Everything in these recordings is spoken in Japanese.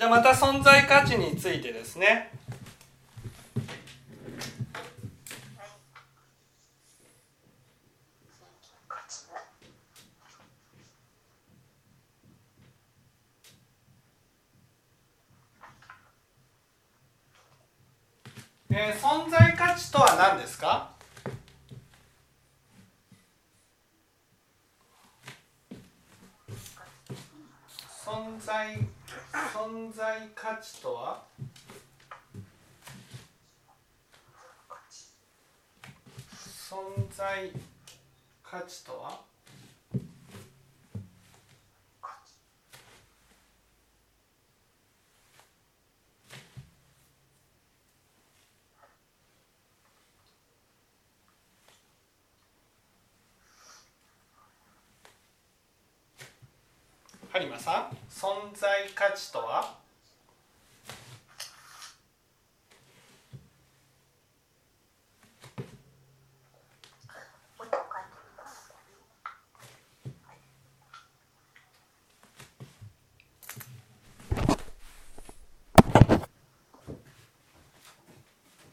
じゃあまた存在価値についてですね。えー、存在価値とは何ですか？存在存在価値とは？存在価値とは？有馬さん？存在価値とは？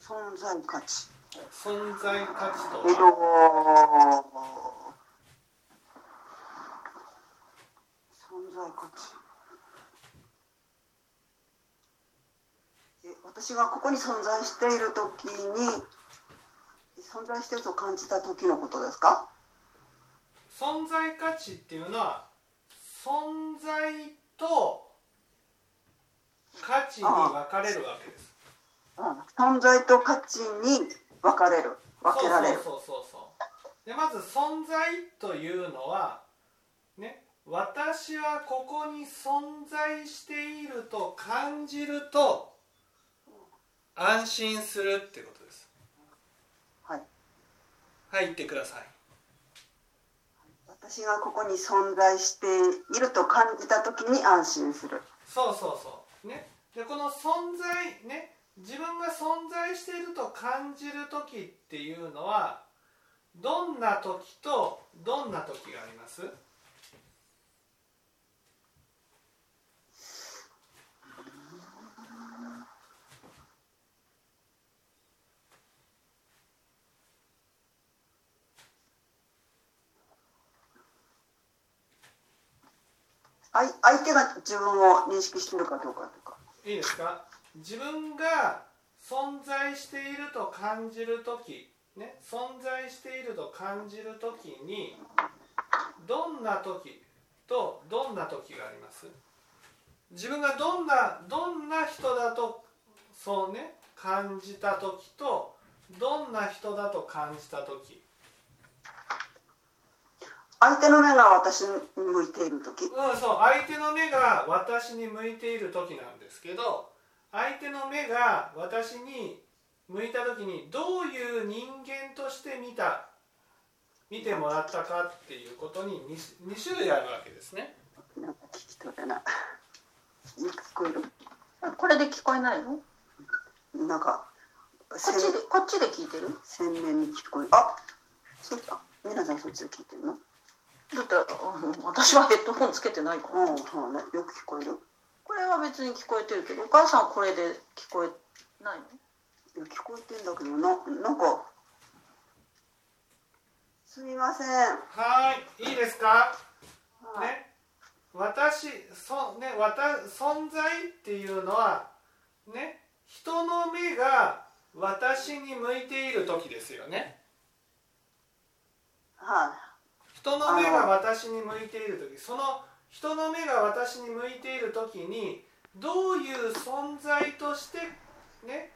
存在価値。存在価値とえっはと存在価値え私がここに存在している時に存在していると感じた時のことですか？存在価値っていうのは存在と価値に分かれるわけです。うん存在と価値に分かれる分けられる。そうそうそうそう。でまず存在というのはね私はここに存在していると感じると安心するってことです。はい。はい言ってください。私がここに存在していると感じた時に安心する。そうそうそう。ね。でこの存在ね自分が存在していると感じる時っていうのはどんな時とどんな時があります？相相手が自分を認識しているかどうかとか。いいですか？自分が存在していると感じる時ね存在していると感じる時にどんな時とどんな時があります？自分がどんなどんな人だとそうね感じた時とどんな人だと感じた時相手の目が私に向いている時。うん、そう相手の目が私に向いている時なんですけど相手の目が私に向いた時にどういう人間として見た見てもらったかっていうことに 2, 2種類あるわけですね。なんか聞き取れない。聞こえる。これで聞こえないの？なんかこっちでこっちで聞いてる？鮮明に聞こえる。あそうか。皆さんそっちで聞いてるの？だってうん私はヘッドホンつけてないから。うんそうね。よく聞こえる。これは別に聞こえてるけどお母さんはこれで聞こえないの？いや聞こえてんだけどななんかすみません。はいいいですか？はい。ね。私そ、ね、わた存在っていうのはね人の目が私に向いている時ですよね。はい人の目が私に向いている時その人の目が私に向いている時にどういう存在としてね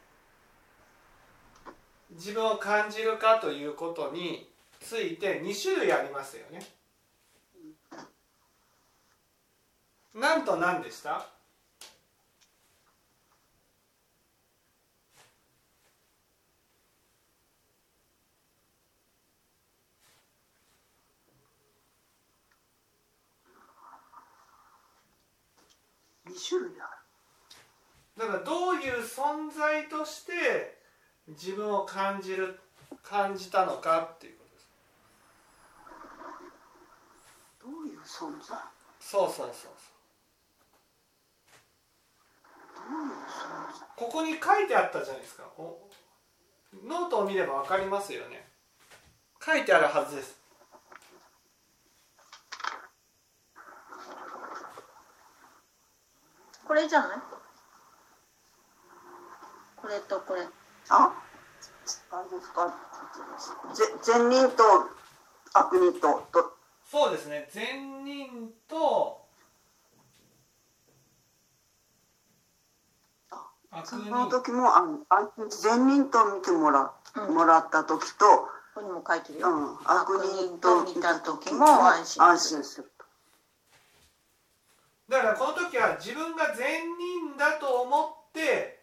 自分を感じるかということについて2種類ありますよね。何と何でした？2種類あだからどういう存在として自分を感じる感じたのかっていうことです。どういう存在？そうそうそうそこに書いてあったじゃないですか。おノートを見れば分かりますよね。書いてあるはずです。これじゃない？これとこれ。あ？あれですかぜ善人と悪人ととそうですね。善人と悪その人時もああ善人と見てもら,、うん。もらった時と、ここにも書いてるよ、うん、悪人と見た時も安心安心するだからこの時は自分が善人だと思って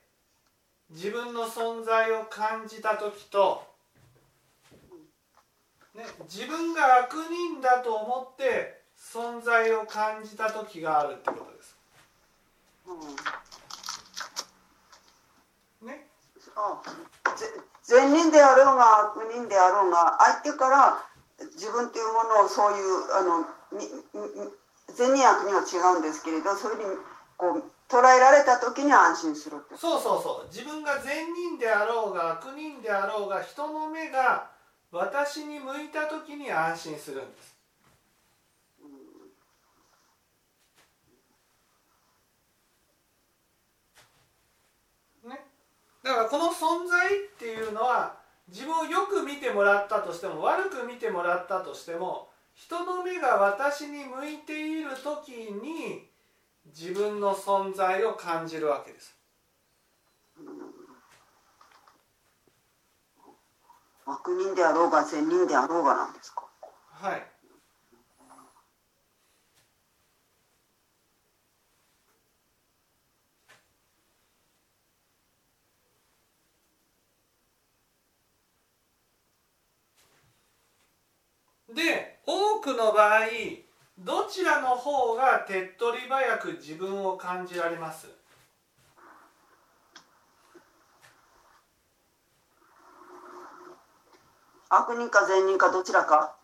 自分の存在を感じた時と、ね、自分が悪人だと思って存在を感じた時があるってことです。うん。ね、あぜ善人であろうが悪人であろうが相手から自分というものをそういうあのみみ善人悪人は違うんですけれどそういうふうにこう捉えられた時に安心するって。そうそうそう。自分が善人であろうが悪人であろうが人の目が私に向いた時に安心するんです。ね、だからこの存在っていうのは自分をよく見てもらったとしても悪く見てもらったとしても人の目が私に向いている時に自分の存在を感じるわけです。悪人であろうが善人であろうがなんですか？はい。で多くの場合どちらの方が手っ取り早く自分を感じられます？悪人か善人かどちらか？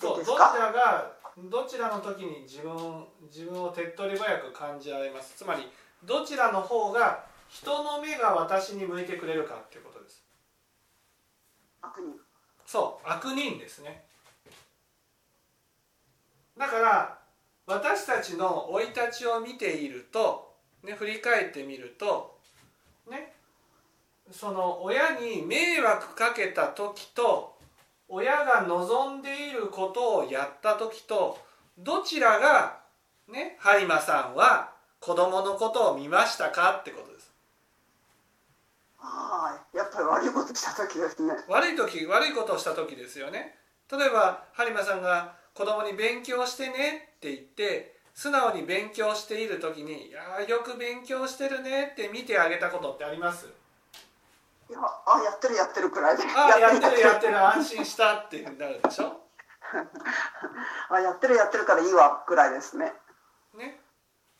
そうどちらがどちらの時に自分自分を手っ取り早く感じられます？つまりどちらの方が人の目が私に向いてくれるかっていうことです。悪人。そう悪人ですねだから私たちの生い立ちを見ていると、ね、振り返ってみるとねその親に迷惑かけた時と親が望んでいることをやった時とどちらがね播磨さんは子供のことを見ましたかってことです。ああやっぱり悪いことした時ですね。悪い時悪いことをした時ですよね。例えば播磨さんが子供に勉強してねって言って素直に勉強している時に「いやーよく勉強してるね」って見てあげたことってあります？いやあやってるやってるくらいで。ああやってるやってる安心したってなるでしょ？あやってるやってるからいいわくらいですね。ね。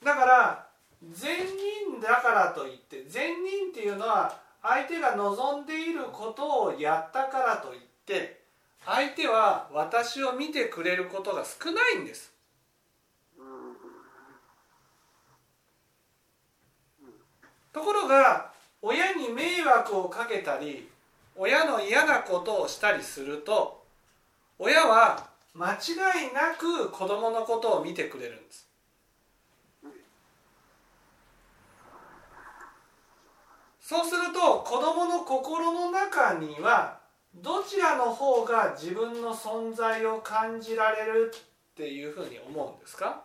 だから善人だからといって善人っていうのは相手が望んでいることをやったからといって相手は私を見てくれることが少ないんです。ところが親に迷惑をかけたり親の嫌なことをしたりすると親は間違いなく子供のことを見てくれるんです。そうすると子供の心の中にはどちらの方が自分の存在を感じられるっていうふうに思うんですか？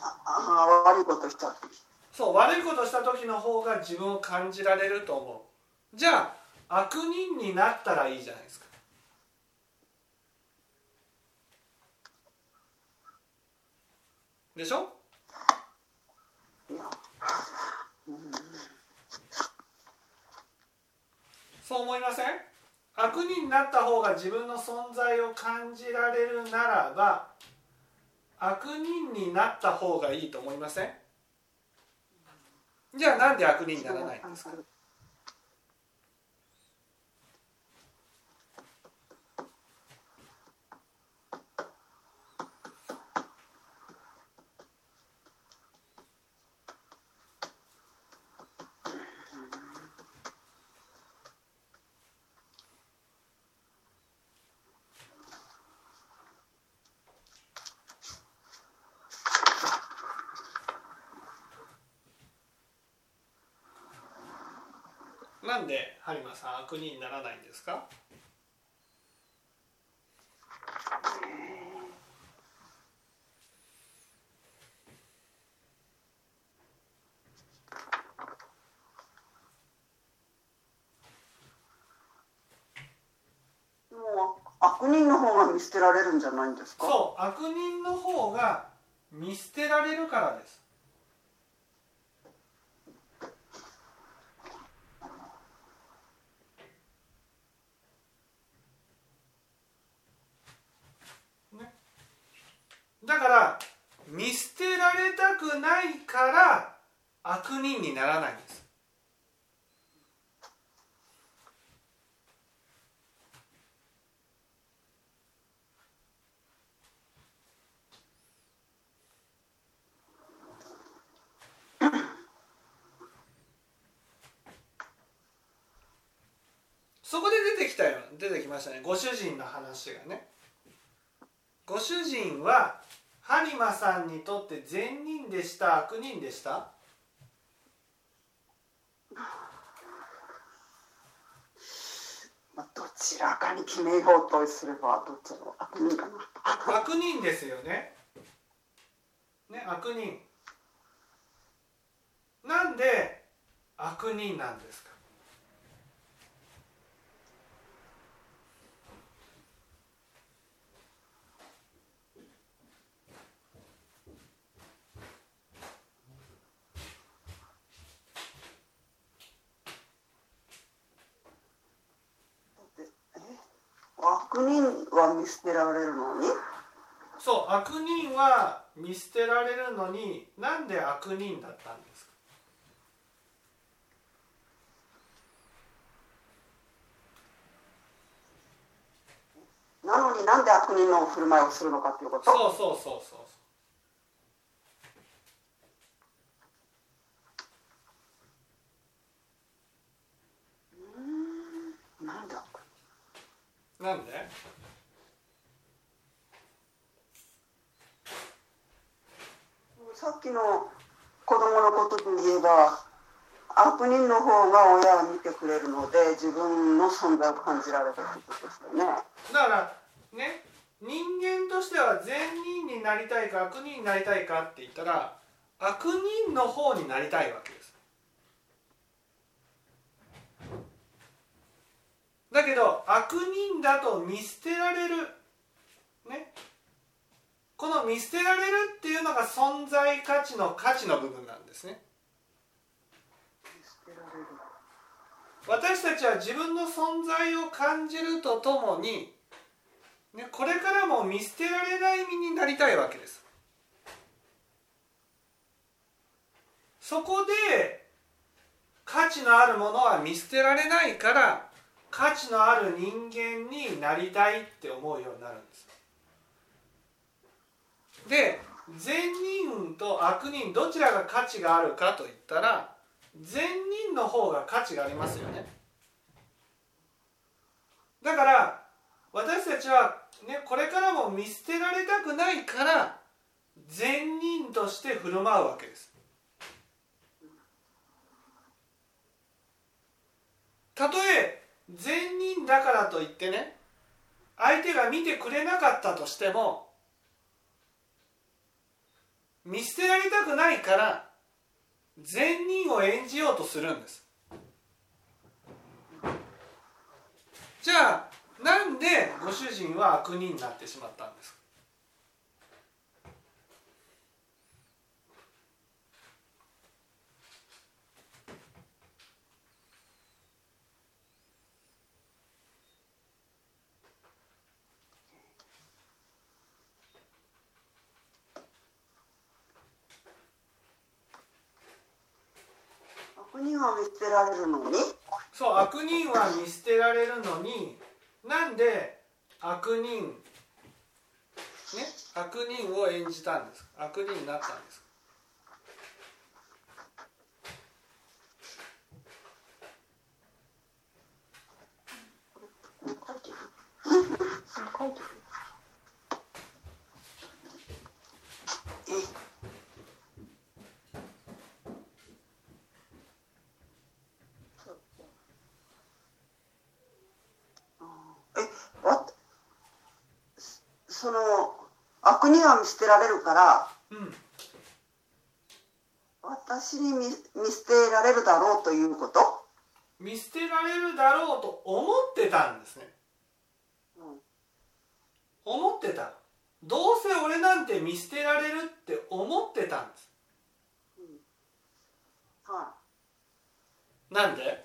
ああ悪いことした時。そう悪いことした時の方が自分を感じられると思う。じゃあ悪人になったらいいじゃないですか。でしょいやそう思いません？悪人になった方が自分の存在を感じられるならば悪人になった方がいいと思いません？じゃあなんで悪人にならないんですかなんで播磨さん悪人にならないんですか？もう悪人の方が見捨てられるんじゃないんですか？そう悪人の方が見捨てられるからですねだから見捨てられたくないから悪人にならないんですそこで出てきたよ。出てきましたね。ご主人の話がね。ご主人は播磨さんにとって善人でした。悪人でした？まあ、どちらかに決めようとすればどっちの悪人かな悪人ですよね。ね悪人。なんで悪人なんですか？悪人は見捨てられるのに？そう悪人は見捨てられるのになんで悪人だったんですか？なのになんで悪人の振る舞いをするのかっていうこと？そうそうそうそうなんで悪なんで？さっきの子供のことで言えば悪人の方が親を見てくれるので自分の存在を感じられるってことですよね。だからね人間としては善人になりたいか悪人になりたいかって言ったら悪人の方になりたいわけですだけど悪人だと見捨てられる。ね。この見捨てられるっていうのが存在価値の価値の部分なんですね。私たちは自分の存在を感じるとともに、ね、これからも見捨てられない身になりたいわけです。そこで価値のあるものは見捨てられないから価値のある人間になりたいって思うようになるんですで善人と悪人どちらが価値があるかといったら善人の方が価値がありますよね。だから私たちは、ね、これからも見捨てられたくないから善人として振る舞うわけです。たとえ善人だからといってね相手が見てくれなかったとしても見捨てられたくないから善人を演じようとするんです。じゃあなんでご主人は悪人になってしまったんですか悪人は見捨てられるのにそう悪人は見捨てられるのになんで悪人ね？悪人を演じたんですか？悪人になったんですか書いてる書いてるえ悪には見捨てられるからうん。私に見見捨てられるだろうということ、見捨てられるだろうと思ってたんですね。うん。思ってた。どうせ俺なんて見捨てられるって思ってたんです。はなんで？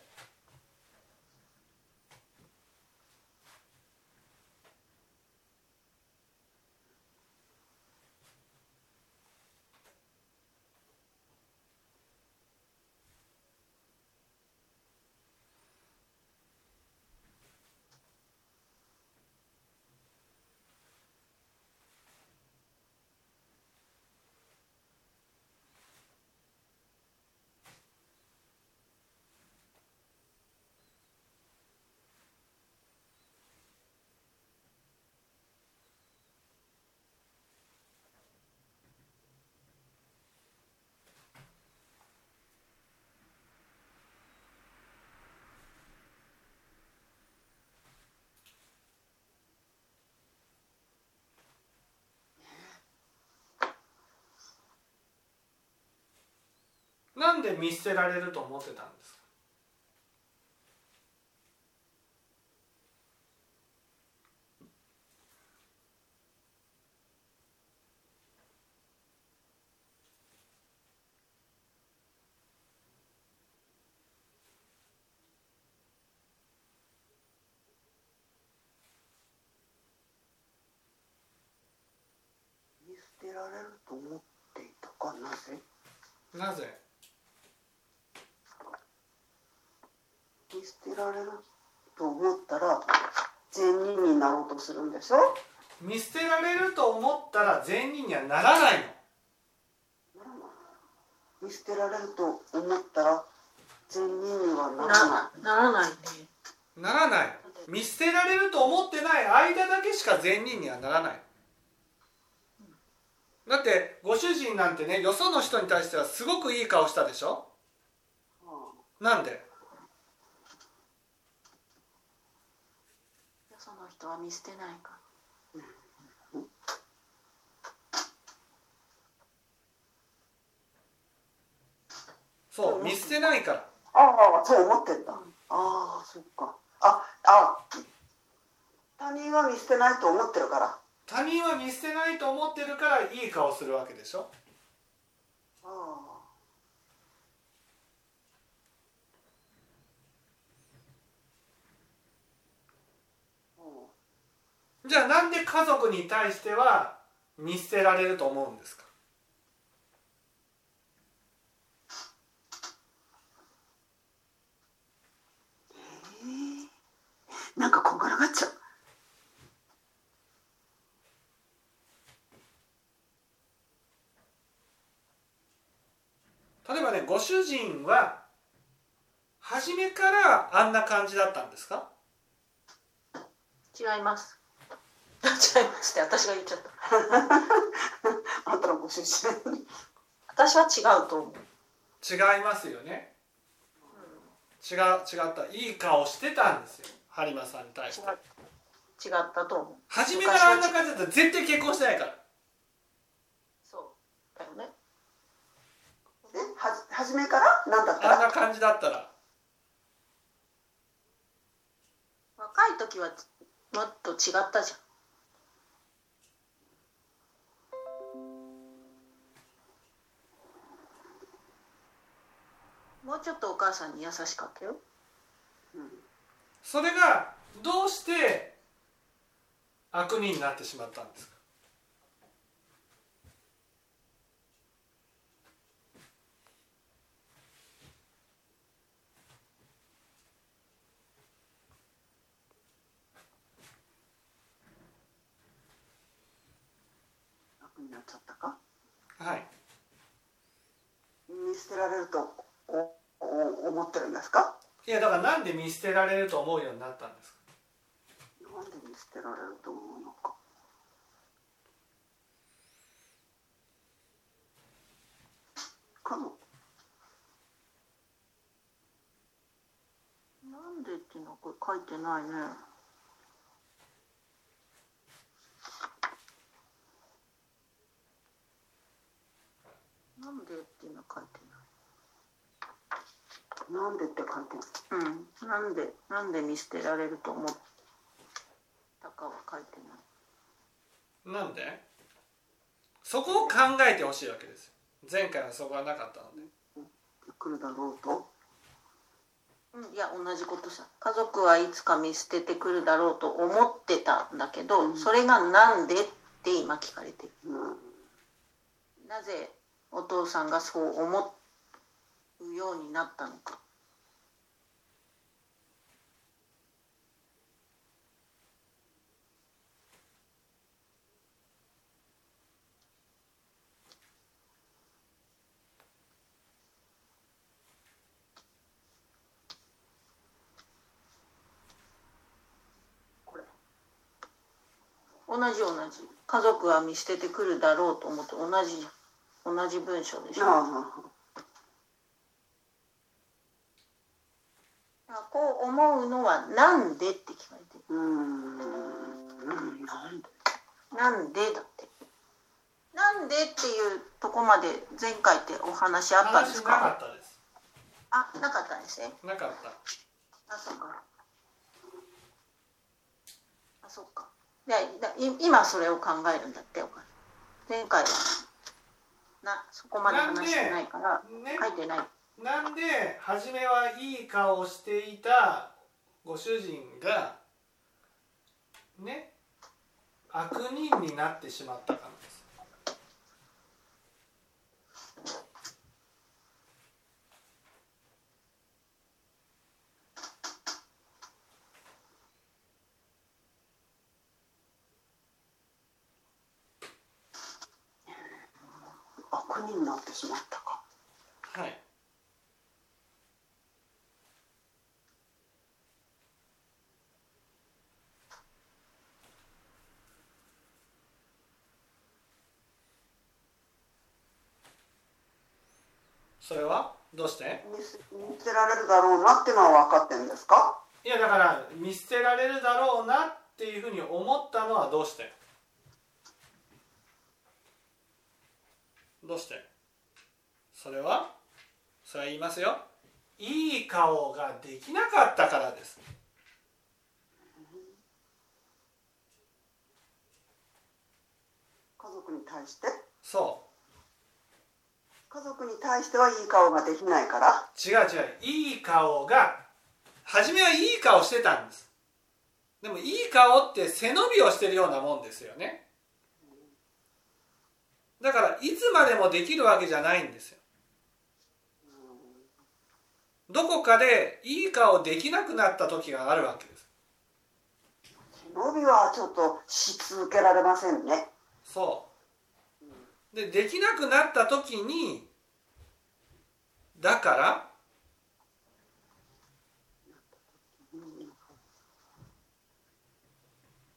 なんで見捨てられると思ってたんです捨てられると思っていたか？なぜ？なぜ見捨てられると思ったら善人するんでしょ？見捨てられると思ったら善人にはならないの。見捨てられると思ったら善人にはならななならないね。ならない。見捨てられると思ってない間だけしか善人にはならない。だってご主人なんてねよその人に対してはすごくいい顔したでしょ？い、はなんでよその人は見捨てないか。そう見捨てないから。あああそう思ってんだ、ああそっか。ああ他人は見捨てないと思ってるから。他人は見捨てないと思ってるからいい顔するわけでしょ？ああうんじゃあなんで家族に対しては見捨てられると思うんですか？なんかこんがらがっちゃう。例えばねご主人は初めからあんな感じだったんですか？違います違いますって私が言っちゃった。あんたのご出身私は違うと思う。違いますよね。違う違った。いい顔してたんですよ。播磨さんに対して。違違ったと思う。初めからあんな感じだったら絶対結婚してないから。そうだよね。え？はじ初めから？何だった？らあんな感じだったら。若い時はもっと違ったじゃんもうちょっとお母さんに優しかったよ。それがどうして悪人になってしまったんですか？楽になっちゃったか？はい。見捨てられるとってるんですか？いやだからなんで見捨てられると思うようになったんですか？なんで見捨てられると思うのか。かもなんでっていうのはこれ書いてないね。「「」「「」「」「」「」「」「」「」「」「」「」「」「」「」「」「」「」「」「」「」「」「」「」「」「」「」「」「」「」「」「」「」「」「」「」「」「」「」「」「」「」「」「」「」「」「」「」「」「」「」「」「」「」「」「」「」「」「」「」「」「」「」「」「」「」「」「」「」「」「」「」「」"なんでっていうのは書いてなんでって書いてないうん。なんでなんで見捨てられると思ったかは書いてない。なんで？そこを考えてほしいわけですよ。前回はそこはなかったので。くるだろうと？うんいや同じことさ。家族はいつか見捨ててくるだろうと思ってたんだけど、うん。それがなんでって今聞かれてる。うん。なぜお父さんがそう思うようになったのか。同じ同じ。家族は見捨ててくるだろうと思って同じ同じ文章でしょああこう思うのはなんでって聞かれて。なん。でなんでだって。なんでっていうとこまで前回ってお話あったんです話なかかったです。あなかったんですね。なかった。あそっか。あそっか。でだい今それを考えるんだって前。回は。なそこまで話してないからね書いてないなんで初めはいい顔をしていたご主人がね悪人になってしまったからです。悪人になってしまったか。はいそれは？どうして？見捨てられるだろうなっていうのは分かってるんですか？いやだから見捨てられるだろうなっていうふうに思ったのはどうして？どうして？それは？それは言いますよ。いい顔ができなかったからです。家族に対して？そ家族に対してはいい顔ができないから。う違う違ういい顔が初めはいい顔してたんです。でもいい顔って背伸びをしてるようなもんですよね。だからいつまでもできるわけじゃないんですよ。どこかでいい顔できなくなった時があるわけです。伸びはちょっとし続けられませんね。そうでできなくなった時にだから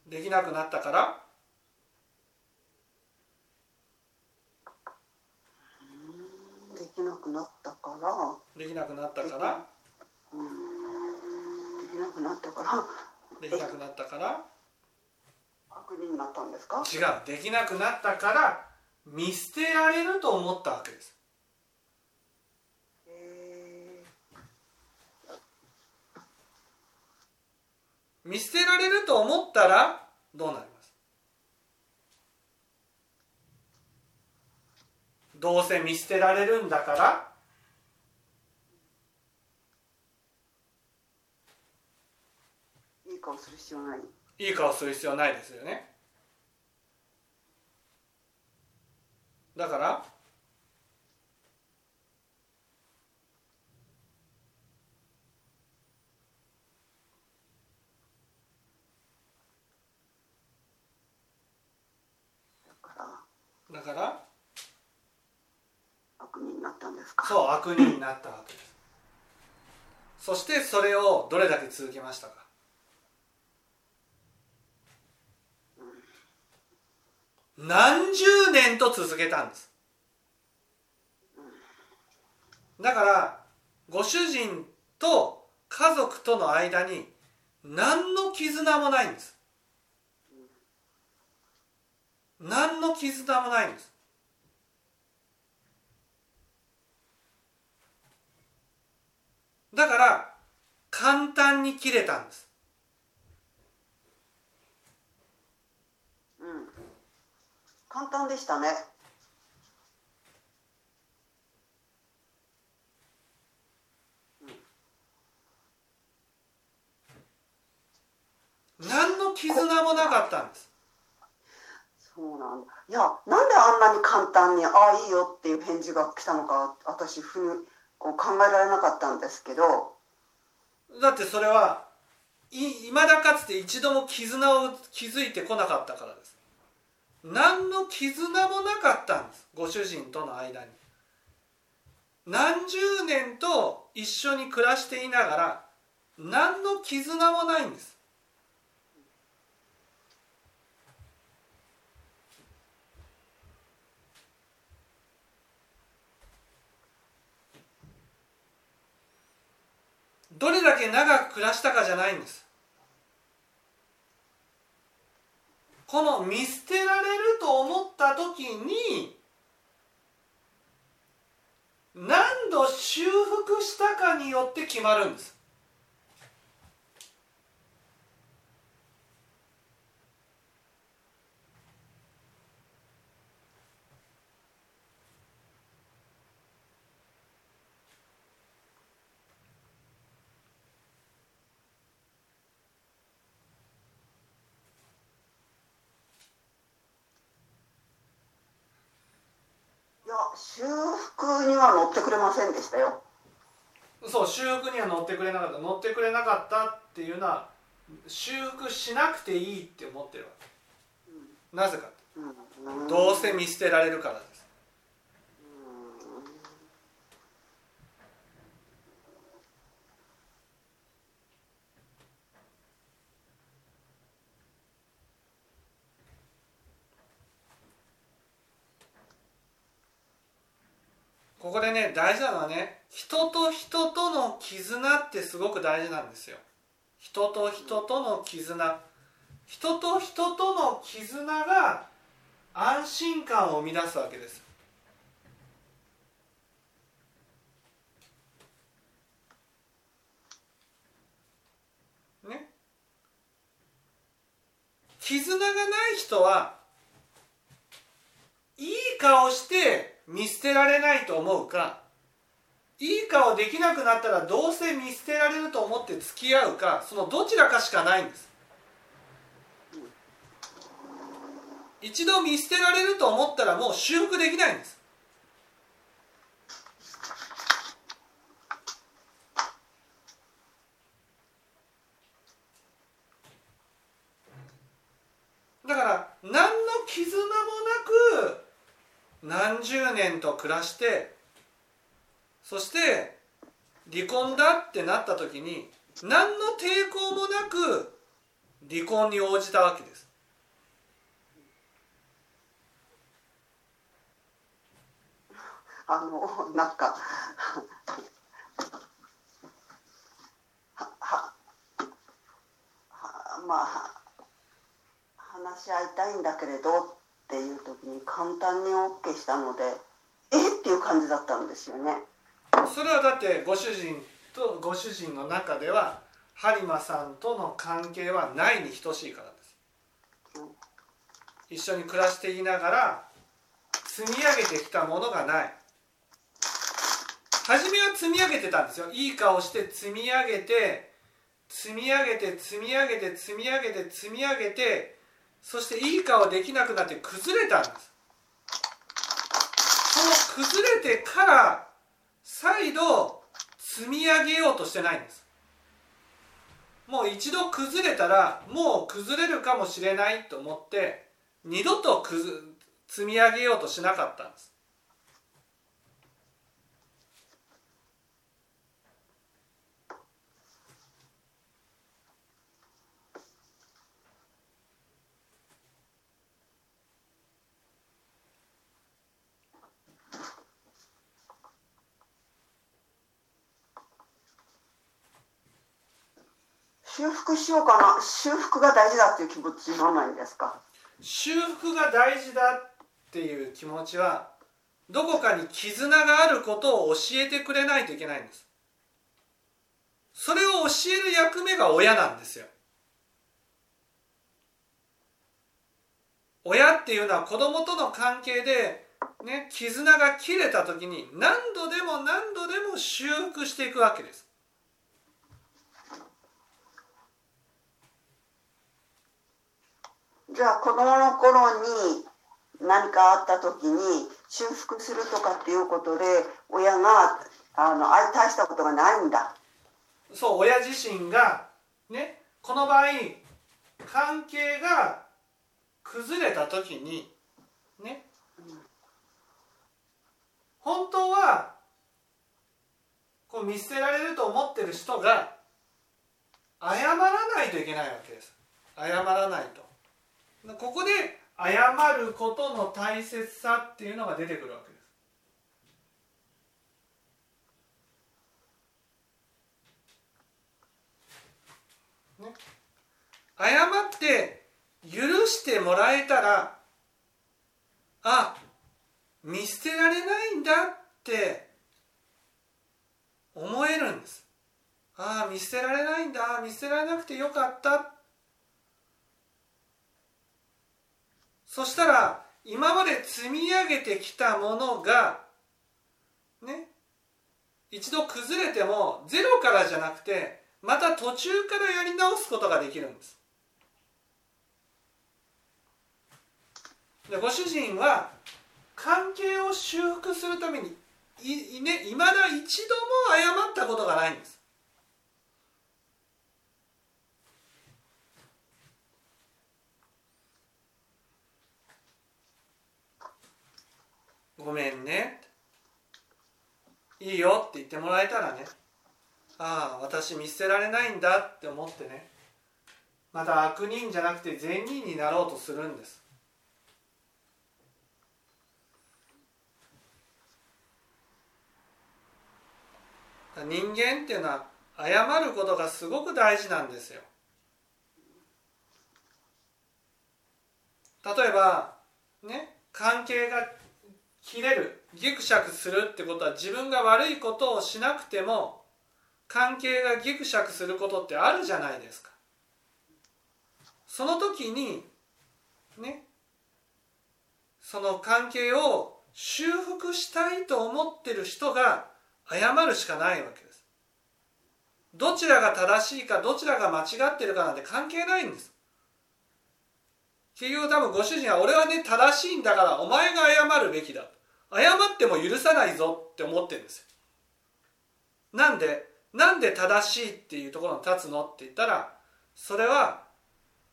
できなくなったからできなくなったからできなくなったからできなくなったからできなくなったから悪人になったんですか？違うできなくなったから見捨てられると思ったわけです。へ見捨てられると思ったらどうなります？どうせ見捨てられるんだからーいい顔する必要ない。いい顔する必要ないですよねだからだからだから悪人になったんですか？そう悪人になったわけです。そしてそれをどれだけ続けましたか？何十年と続けたんです。だからご主人と家族との間に何の絆もないんです。何の絆もないんです。だから簡単に切れたんです。簡単でしたね。何の絆もなかったんです。そうなんだ。いやなんであんなに簡単に「ああいいよ」っていう返事が来たのか私ふにこう考えられなかったんですけど。だってそれはいまだかつて一度も絆を築いてこなかったからです何の絆もなかったんです。ご主人との間に。何十年と一緒に暮らしていながら何の絆もないんです。どれだけ長く暮らしたかじゃないんです。この見捨てられると思った時に何度修復したかによって決まるんですいや修復には乗ってくれませんでしたよ。そう修復には乗ってくれなかった乗ってくれなかったっていうのは修復しなくていいって思ってるわけ。なぜかうん。どうせ見捨てられるからですここでね大事なのはね人と人との絆ってすごく大事なんですよ。人と人との絆。人と人との絆が安心感を生み出すわけです。ね。絆がない人はいい顔して見捨てられないと思うかいい顔できなくなったらどうせ見捨てられると思って付き合うかそのどちらかしかないんです。一度見捨てられると思ったらもう修復できないんですだから何の絆もなく何十年と暮らしてそして離婚だってなった時に何の抵抗もなく離婚に応じたわけです。あのなんかははまあ話し合いたいんだけれどっていう時に簡単に OK したのでえっていう感じだったんですよね。それはだってご主人とご主人の中では播磨さんとの関係はないに等しいからです。一緒に暮らしていながら積み上げてきたものがない。初めは積み上げてたんですよ。いい顔して積み上げて積み上げて積み上げて積み上げて積み上げてそしていい顔できなくなって崩れたんですこの崩れてから再度積み上げようとしてないんです。もう一度崩れたらもう崩れるかもしれないと思って二度と積み上げようとしなかったんです修復しようかな修復が大事だっていう気持ちになないんですか？修復が大事だっていう気持ちはどこかに絆があることを教えてくれないといけないんです。それを教える役目が親なんですよ。親っていうのは子供との関係で、ね、絆が切れた時に何度でも何度でも修復していくわけです。じゃあ子供の頃に何かあった時に修復するとかっていうことで親があの大したことがないんだ。そう親自身がねこの場合関係が崩れた時にねうん本当はこう見捨てられると思ってる人が謝らないといけないわけです。謝らないと。ここで謝ることの大切さっていうのが出てくるわけです。ね。謝って許してもらえたらあ見捨てられないんだって思えるんです。ああ見捨てられないんだ。見捨てられなくてよかったそしたら今まで積み上げてきたものがね一度崩れてもゼロからじゃなくてまた途中からやり直すことができるんです。でご主人は関係を修復するためにいいねいまだ一度も謝ったことがないんです。ごめんね。いいよって言ってもらえたらね。ああ私見捨てられないんだって思ってね。また悪人じゃなくて善人になろうとするんです。人間っていうのは謝ることがすごく大事なんですよ。例えばね関係が切れるギクシャクするってことは自分が悪いことをしなくても関係がギクシャクすることってあるじゃないですか。その時にねその関係を修復したいと思ってる人が謝るしかないわけです。どちらが正しいかどちらが間違ってるかなんて関係ないんです。結局多分ご主人は俺はね正しいんだからお前が謝るべきだ謝っても許さないぞって思ってるんですよ。なんでなんで正しいっていうところに立つのって言ったらそれは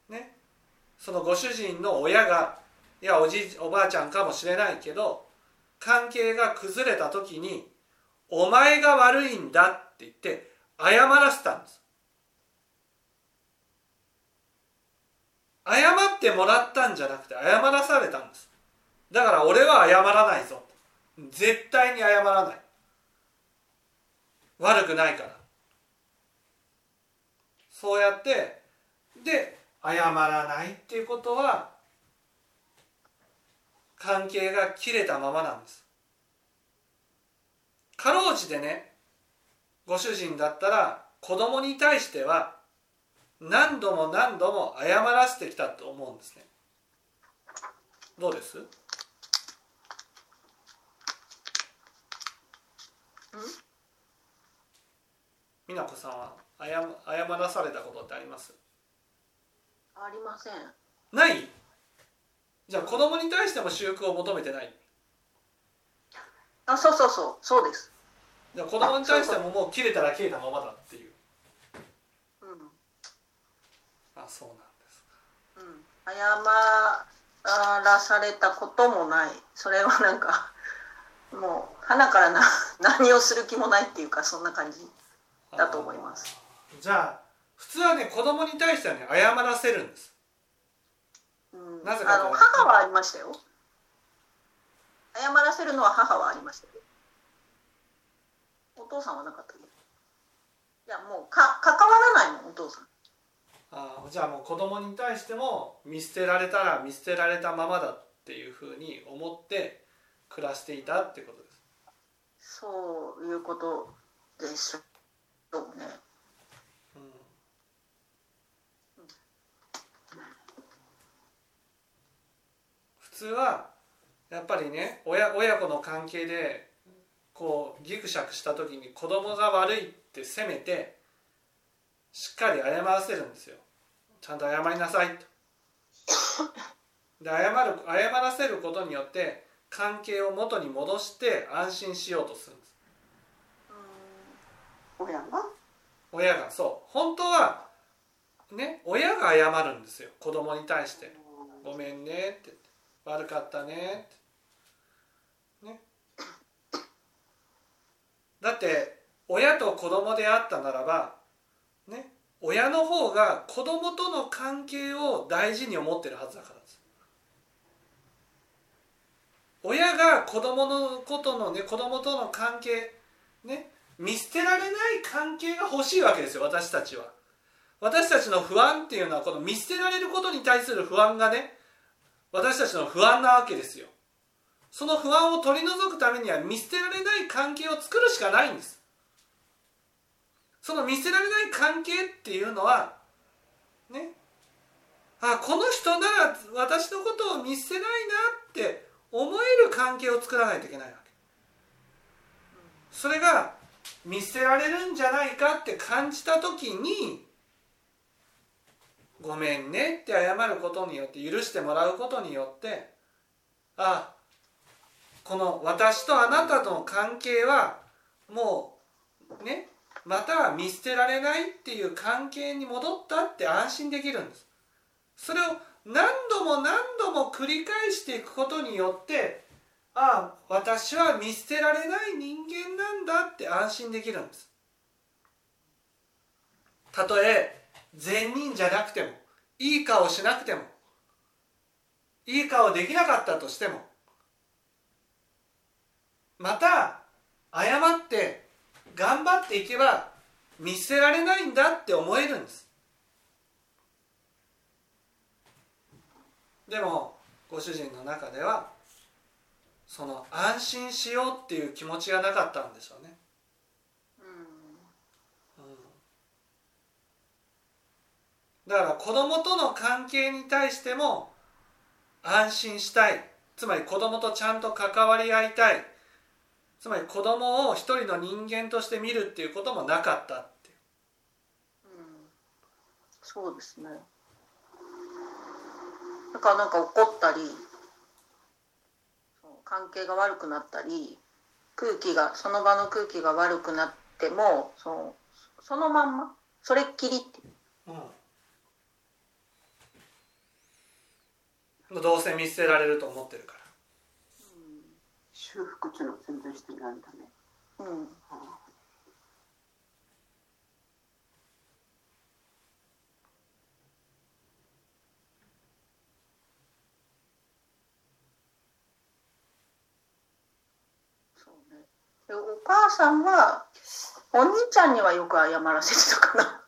ねそのご主人の親がいやおじおばあちゃんかもしれないけど関係が崩れた時に「お前が悪いんだ」って言って謝らせたんです。謝ってもらったんじゃなくて謝らされたんです。だから俺は謝らないぞ。絶対に謝らない。悪くないから。そうやってで謝らないっていうことは関係が切れたままなんです。かろうじてねご主人だったら子供に対しては何度も何度も謝らせてきたと思うんですね。どうです？美奈子さんは謝謝らされたことってあります？ありません。ない？じゃあ子供に対しても修復を求めてない？あそうそうそう。そうです。じゃあ子供に対してももう切れたら切れたままだっていううんあそうなんですか。うん。謝らされたこともない。それはなんかもう花からな 何をする気もないっていうかそんな感じだと思います。じゃあ普通はね子供に対してはね謝らせるんです。うん。なぜかあの母はありましたよ。謝らせるのは母はありましたよ。お父さんはなかったいやもうか関わらないもんお父さんあじゃあもう子供に対しても見捨てられたら見捨てられたままだっていうふうに思って暮らしていたってことです。そういうことでしょうね、うん、普通はやっぱりね親親子の関係でこうギクシャクした時に子供が悪いって責めてしっかり謝らせるんですよ。ちゃんと謝りなさいと。で謝る謝らせることによって関係を元に戻して安心しようとするんです。親が？親がそう。本当はね親が謝るんですよ。子供に対して「ごめんね」って「悪かったね」って。ね。だって親と子供であったならばね。親の方が子供との関係を大事に思ってるはずだからです。親が子供のことのね子供との関係ね見捨てられない関係が欲しいわけですよ私たちは。私たちの不安っていうのはこの見捨てられることに対する不安がね私たちの不安なわけですよ。その不安を取り除くためには見捨てられない関係を作るしかないんです。その見捨てられない関係っていうのはね。あこの人なら私のことを見捨てないなって思える関係を作らないといけないわけ。それが見捨てられるんじゃないかって感じた時にごめんねって謝ることによって許してもらうことによってあこの私とあなたとの関係はもうね。また見捨てられないっていう関係に戻ったって安心できるんです。それを何度も何度も繰り返していくことによってああ私は見捨てられない人間なんだって安心できるんです。たとえ善人じゃなくてもいい顔しなくてもいい顔できなかったとしてもまた謝って頑張っていけば見捨てられないんだって思えるんです。でもご主人の中ではその安心しようっていう気持ちがなかったんでしょうね、うん、だから子供との関係に対しても安心したい。つまり子供とちゃんと関わり合いたいつまり子供を一人の人間として見るっていうこともなかったっていう、うん、そうですね。だからなんか怒ったり関係が悪くなったり空気がその場の空気が悪くなってもそのそのまんまそれっきりっていう、うん、どうせ見捨てられると思ってるから、うん、修復っていうのは全然してないん。だねうん、うんお母さんはお兄ちゃんにはよく謝らせてたかな。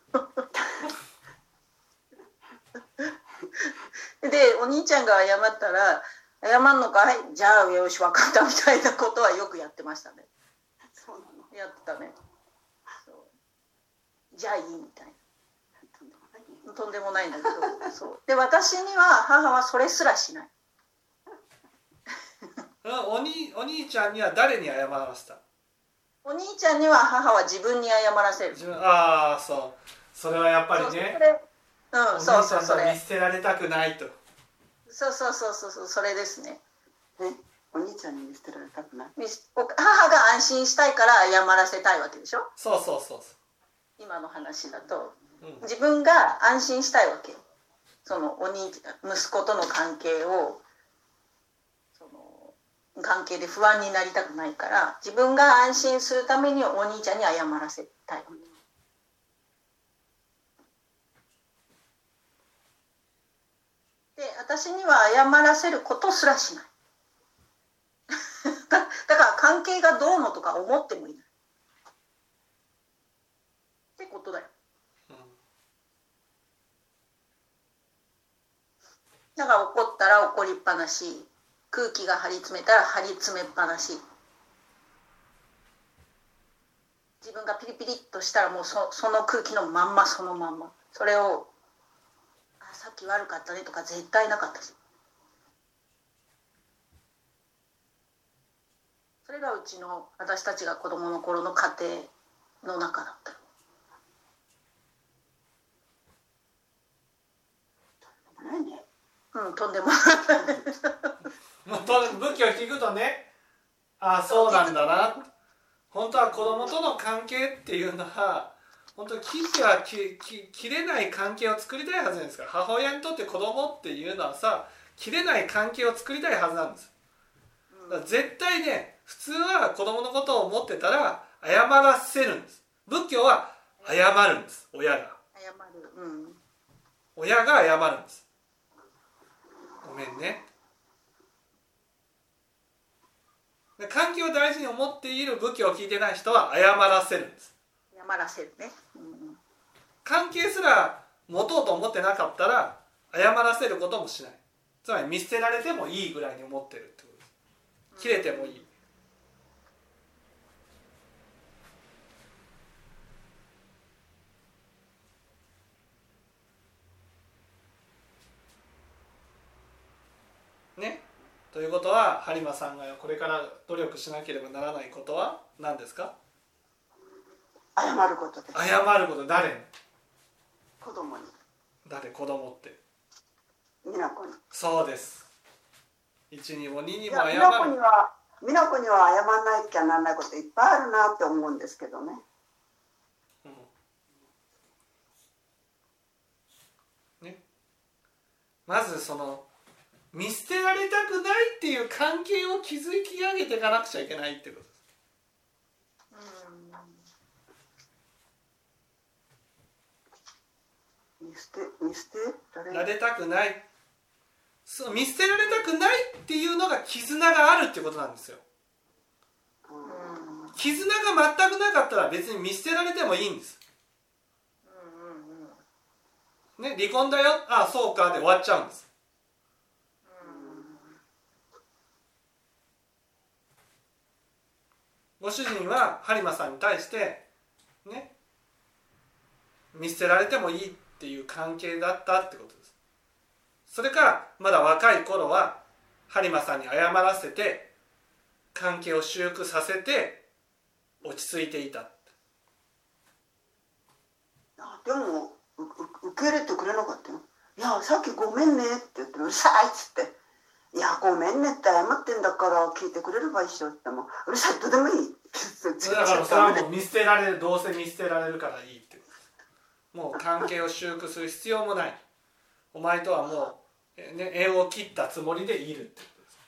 でお兄ちゃんが謝ったら「謝んのかい？じゃあよし分かった」みたいなことはよくやってましたね。そうなの。やってたね。じゃあいいみたいな。とんでもない。んだけど。そう。で私には母はそれすらしない。おにお兄ちゃんには誰に謝らせた？お兄ちゃんには母は自分に謝らせる。自分ああそう。それはやっぱりね。うんそうそうそれ。見捨てられたくないとそうそうそうそうそうそれですね。えお兄ちゃんに見捨てられたくない？母が安心したいから謝らせたいわけでしょ？そうそうそう今の話だと、うん、自分が安心したいわけ。そのお兄息子との関係を関係で不安になりたくないから自分が安心するためにお兄ちゃんに謝らせたいわけ。で私には謝らせることすらしない。だから関係がどうのとか思ってもいない。ってことだよ、だから怒ったら怒りっぱなし空気が張り詰めたら張り詰めっぱなし。自分がピリピリっとしたらもうそその空気のまんまそのまんま。それを「気悪かったねとか絶対なかったそれがうちの私たちが子供の頃の家庭の中だった。うん、とんでもない。武器を引くとね、ああ、そうなんだな。本当は子供との関係っていうのは、本当に切ってはきき切れない関係を作りたいはずですか。ら母親にとって子供っていうのはさ切れない関係を作りたいはずなんです。だから絶対ね普通は子供のことを思ってたら謝らせるんです。仏教は謝るんです。親が。謝る。うん。親が謝るんです。ごめんね。で関係を大事に思っている仏教を聞いてない人は謝らせるんです謝らせるね、うん、関係すら持とうと思ってなかったら謝らせることもしない。つまり見捨てられてもいいぐらいに思ってるってことです。切れてもいい。ね？ということは播磨さんがこれから努力しなければならないことは何ですか？謝ることです。謝ること誰に？子供に。誰？子供って。美奈子に。そうです。1にも2にいも謝や美奈子にるは美奈子には謝らなきゃならないこといっぱいあるなって思うんですけどね。ね。まずその見捨てられたくないっていう関係を築き上げていかなくちゃいけないってこと捨て見捨てられられたくない。そう見捨てられたくないっていうのが絆があるってことなんですよ。うん。絆が全くなかったら別に見捨てられてもいいんです。ね離婚だよ？ああそうかで終わっちゃうんです。ご主人は播磨さんに対してね見捨てられてもいいっていう関係だったってことです。それからまだ若い頃は播磨さんに謝らせて関係を修復させて落ち着いていた。あでもうう受け入れてくれなかったよ「いやさっきごめんね」って言って「うる。さい」っつって「いやごめんね」って謝ってんだから聞いてくれれば一緒って言っても「う。るさいどうでもいい」って言ってだからそれはもう見捨てられるどうせ見捨てられるからいいってもう関係を修復する必要もない。お前とはもう、えね、縁を切ったつもりでいる。ってことです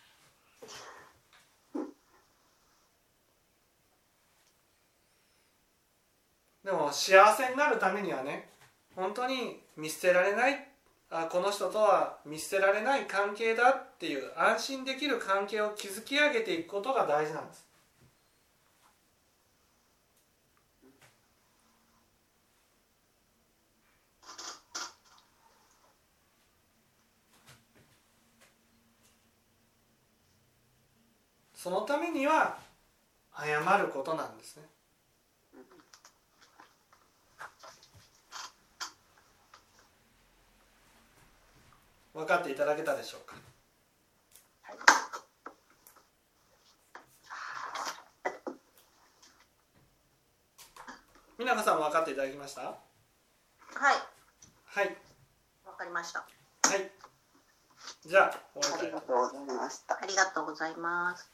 でも幸せになるためにはね本当に見捨てられないあこの人とは見捨てられない関係だっていう安心できる関係を築き上げていくことが大事なんです。そのためには謝ることなんですね。分かっていただけたでしょうか？美奈子さんも分かっていただきました？はい。はい。わかりました。はい。じゃあ終わりたいとありがとうございましたありがとうございます